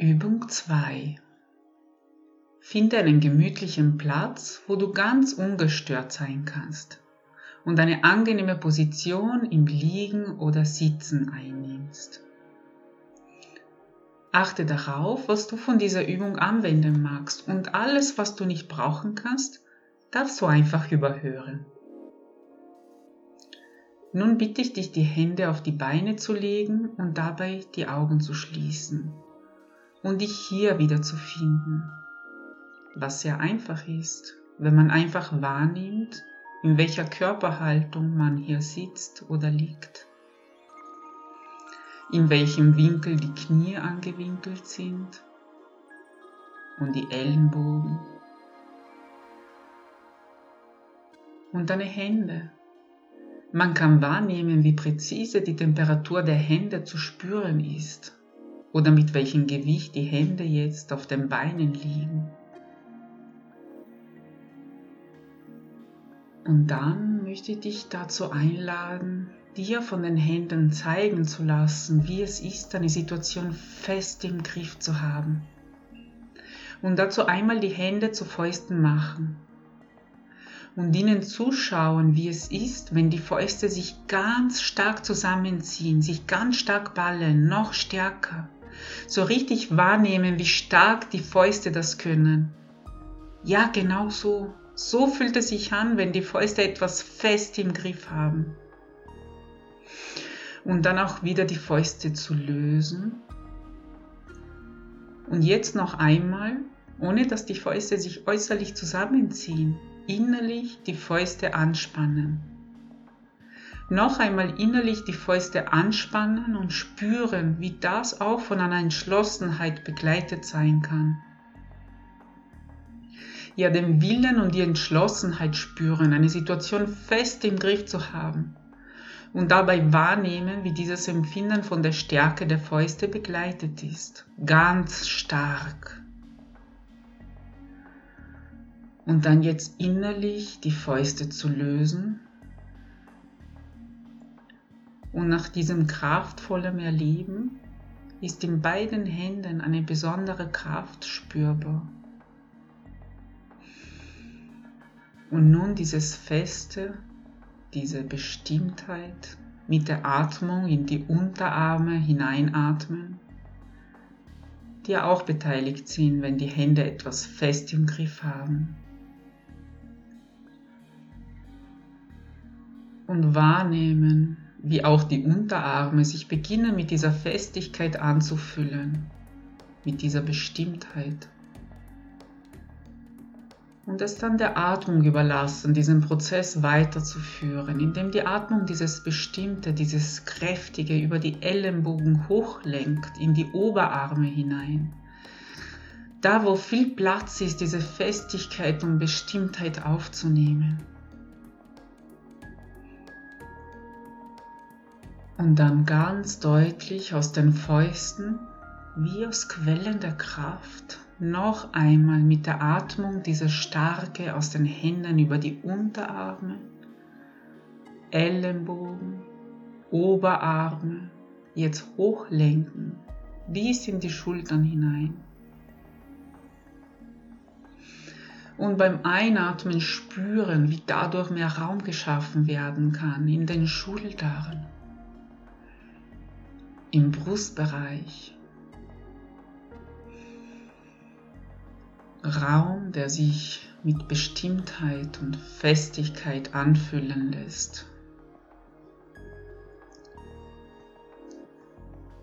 Übung 2. Finde einen gemütlichen Platz, wo du ganz ungestört sein kannst und eine angenehme Position im Liegen oder Sitzen einnimmst. Achte darauf, was du von dieser Übung anwenden magst und alles, was du nicht brauchen kannst, darfst du einfach überhören. Nun bitte ich dich, die Hände auf die Beine zu legen und dabei die Augen zu schließen und dich hier wieder zu finden. Was sehr einfach ist, wenn man einfach wahrnimmt, in welcher Körperhaltung man hier sitzt oder liegt, in welchem Winkel die Knie angewinkelt sind und die Ellenbogen und deine Hände. Man kann wahrnehmen, wie präzise die Temperatur der Hände zu spüren ist oder mit welchem Gewicht die Hände jetzt auf den Beinen liegen. Und dann möchte ich dich dazu einladen, dir von den Händen zeigen zu lassen, wie es ist, eine Situation fest im Griff zu haben. Und dazu einmal die Hände zu Fäusten machen und ihnen zuschauen, wie es ist, wenn die Fäuste sich ganz stark zusammenziehen, sich ganz stark ballen, noch stärker so richtig wahrnehmen, wie stark die Fäuste das können. Ja, genau so. So fühlt es sich an, wenn die Fäuste etwas fest im Griff haben. Und dann auch wieder die Fäuste zu lösen. Und jetzt noch einmal, ohne dass die Fäuste sich äußerlich zusammenziehen, innerlich die Fäuste anspannen noch einmal innerlich die Fäuste anspannen und spüren, wie das auch von einer Entschlossenheit begleitet sein kann. Ja, den Willen und die Entschlossenheit spüren, eine Situation fest im Griff zu haben und dabei wahrnehmen, wie dieses Empfinden von der Stärke der Fäuste begleitet ist. Ganz stark. Und dann jetzt innerlich die Fäuste zu lösen und nach diesem kraftvollen Erleben ist in beiden Händen eine besondere Kraft spürbar. Und nun dieses Feste, diese Bestimmtheit mit der Atmung in die Unterarme hineinatmen, die auch beteiligt sind, wenn die Hände etwas fest im Griff haben. Und wahrnehmen, wie auch die Unterarme sich beginnen mit dieser Festigkeit anzufüllen, mit dieser Bestimmtheit. Und es dann der Atmung überlassen, diesen Prozess weiterzuführen, indem die Atmung dieses Bestimmte, dieses Kräftige über die Ellenbogen hochlenkt in die Oberarme hinein. Da, wo viel Platz ist, diese Festigkeit und Bestimmtheit aufzunehmen. Und dann ganz deutlich aus den Fäusten, wie aus Quellen der Kraft, noch einmal mit der Atmung diese Starke aus den Händen über die Unterarme, Ellenbogen, Oberarme, jetzt hochlenken, bis in die Schultern hinein. Und beim Einatmen spüren, wie dadurch mehr Raum geschaffen werden kann in den Schultern im Brustbereich. Raum, der sich mit Bestimmtheit und Festigkeit anfüllen lässt.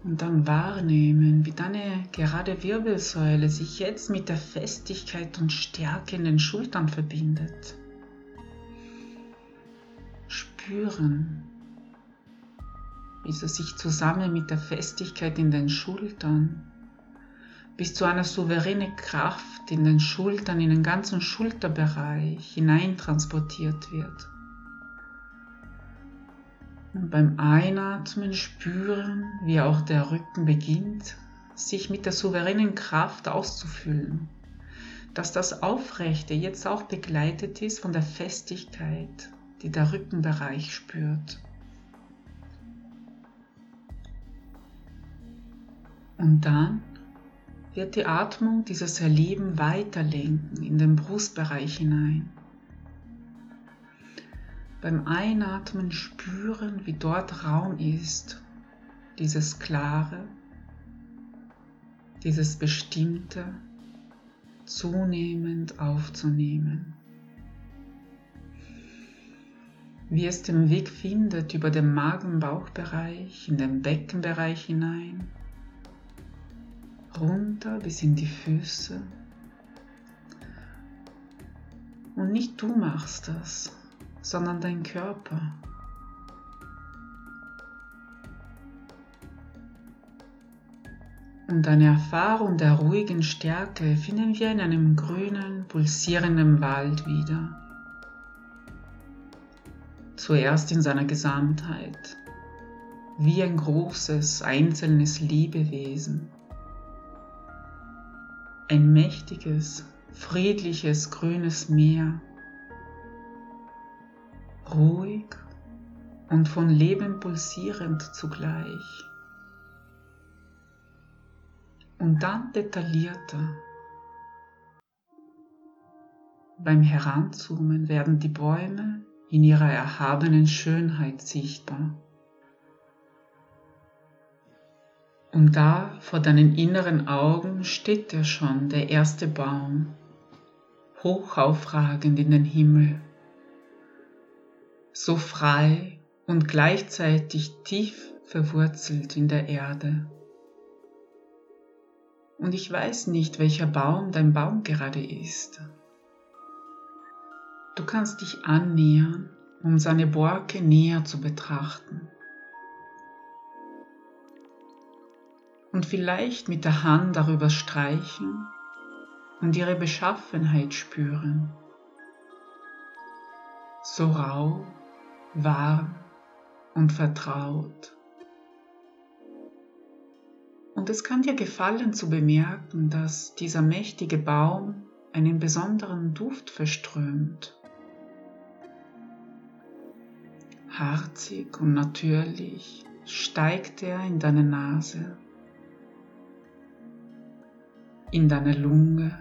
Und dann wahrnehmen, wie deine gerade Wirbelsäule sich jetzt mit der Festigkeit und Stärke in den Schultern verbindet. Spüren, wie sie sich zusammen mit der Festigkeit in den Schultern bis zu einer souveränen Kraft in den Schultern, in den ganzen Schulterbereich hineintransportiert wird. Und beim Einatmen spüren, wie auch der Rücken beginnt, sich mit der souveränen Kraft auszufüllen. Dass das Aufrechte jetzt auch begleitet ist von der Festigkeit, die der Rückenbereich spürt. Und dann wird die Atmung dieses Erleben weiterlenken in den Brustbereich hinein. Beim Einatmen spüren, wie dort Raum ist, dieses Klare, dieses Bestimmte zunehmend aufzunehmen. Wie es den Weg findet über den Magen-Bauchbereich in den Beckenbereich hinein, runter bis in die Füße. Und nicht du machst das, sondern dein Körper. Und eine Erfahrung der ruhigen Stärke finden wir in einem grünen, pulsierenden Wald wieder. Zuerst in seiner Gesamtheit, wie ein großes, einzelnes Lebewesen. Ein mächtiges, friedliches, grünes Meer, ruhig und von Leben pulsierend zugleich. Und dann detaillierter. Beim Heranzoomen werden die Bäume in ihrer erhabenen Schönheit sichtbar. Und da vor deinen inneren Augen steht er schon, der erste Baum, hoch aufragend in den Himmel so frei und gleichzeitig tief verwurzelt in der Erde. Und ich weiß nicht, welcher Baum dein Baum gerade ist. Du kannst dich annähern, um seine Borke näher zu betrachten. Und vielleicht mit der Hand darüber streichen und ihre Beschaffenheit spüren. So rau warm und vertraut. Und es kann dir gefallen zu bemerken, dass dieser mächtige Baum einen besonderen Duft verströmt. Harzig und natürlich steigt er in deine Nase, in deine Lunge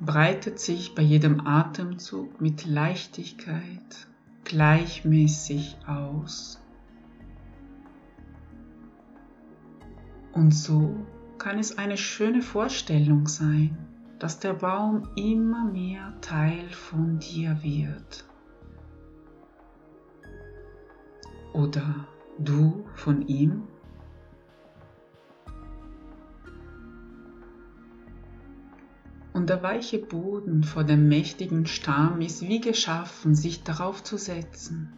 breitet sich bei jedem Atemzug mit Leichtigkeit gleichmäßig aus. Und so kann es eine schöne Vorstellung sein, dass der Baum immer mehr Teil von dir wird. Oder du von ihm der weiche Boden vor dem mächtigen Stamm ist wie geschaffen, sich darauf zu setzen.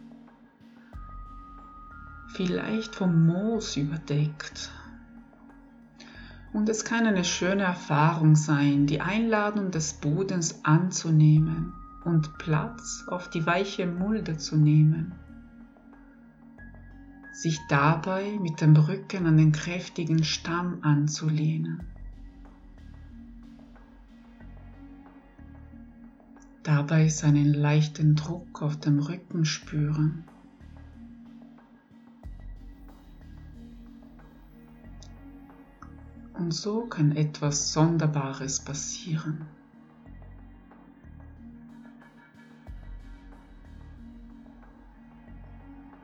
Vielleicht vom Moos überdeckt. Und es kann eine schöne Erfahrung sein, die Einladung des Bodens anzunehmen und Platz auf die weiche Mulde zu nehmen. Sich dabei mit dem Rücken an den kräftigen Stamm anzulehnen. Dabei seinen leichten Druck auf dem Rücken spüren. Und so kann etwas Sonderbares passieren.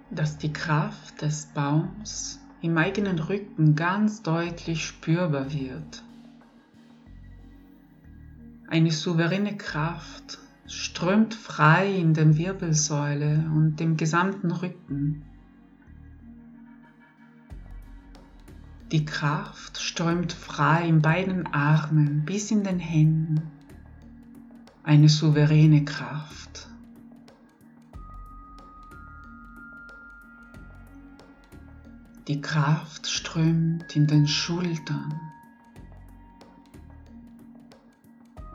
Dass die Kraft des Baums im eigenen Rücken ganz deutlich spürbar wird. Eine souveräne Kraft, strömt frei in der Wirbelsäule und dem gesamten Rücken. Die Kraft strömt frei in beiden Armen bis in den Händen. Eine souveräne Kraft. Die Kraft strömt in den Schultern.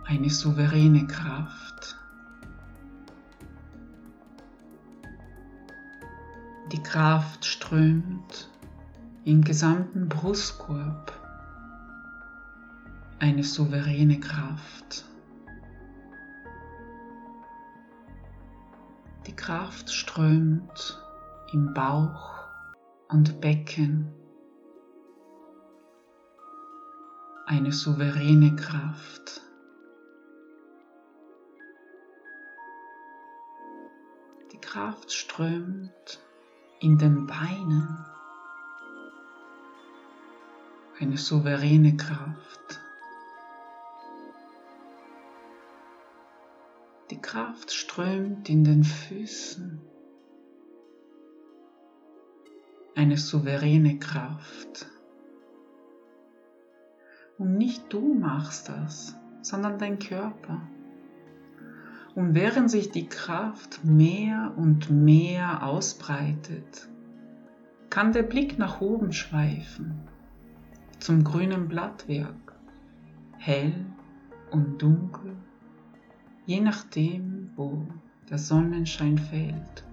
Eine souveräne Kraft. Die Kraft strömt im gesamten Brustkorb. Eine souveräne Kraft. Die Kraft strömt im Bauch und Becken. Eine souveräne Kraft. Die Kraft strömt in den Beinen, eine souveräne Kraft. Die Kraft strömt in den Füßen, eine souveräne Kraft. Und nicht du machst das, sondern dein Körper. Und während sich die Kraft mehr und mehr ausbreitet, kann der Blick nach oben schweifen, zum grünen Blattwerk, hell und dunkel, je nachdem, wo der Sonnenschein fällt.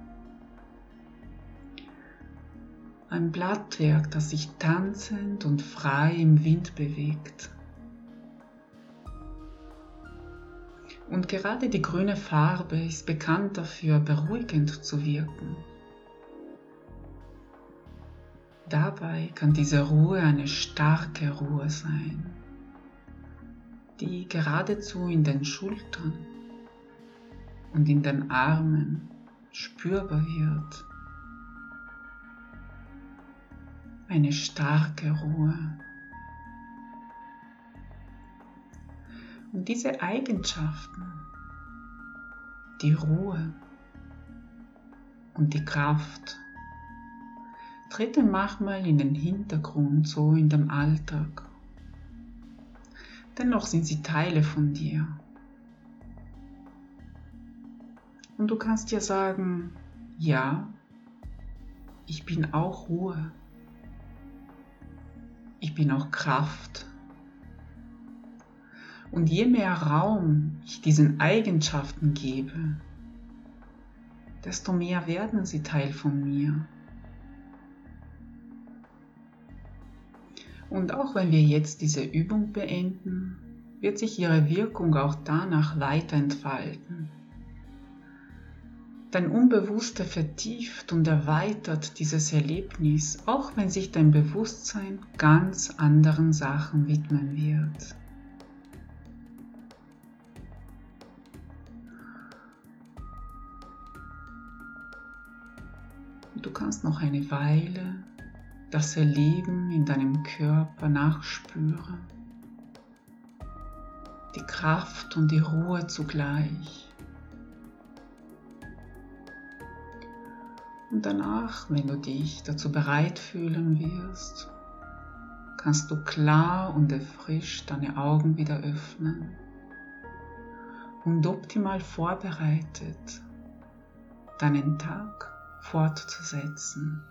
Ein Blattwerk, das sich tanzend und frei im Wind bewegt. Und gerade die grüne Farbe ist bekannt dafür, beruhigend zu wirken. Dabei kann diese Ruhe eine starke Ruhe sein, die geradezu in den Schultern und in den Armen spürbar wird. eine starke Ruhe. Und diese Eigenschaften, die Ruhe und die Kraft, treten manchmal in den Hintergrund, so in dem Alltag. Dennoch sind sie Teile von dir. Und du kannst dir sagen, ja, ich bin auch Ruhe ich bin auch Kraft. Und je mehr Raum ich diesen Eigenschaften gebe, desto mehr werden sie Teil von mir. Und auch wenn wir jetzt diese Übung beenden, wird sich ihre Wirkung auch danach weiter entfalten. Dein Unbewusster vertieft und erweitert dieses Erlebnis, auch wenn sich dein Bewusstsein ganz anderen Sachen widmen wird. Du kannst noch eine Weile das Erleben in deinem Körper nachspüren, die Kraft und die Ruhe zugleich. Und danach, wenn du dich dazu bereit fühlen wirst, kannst du klar und erfrischt deine Augen wieder öffnen und optimal vorbereitet deinen Tag fortzusetzen.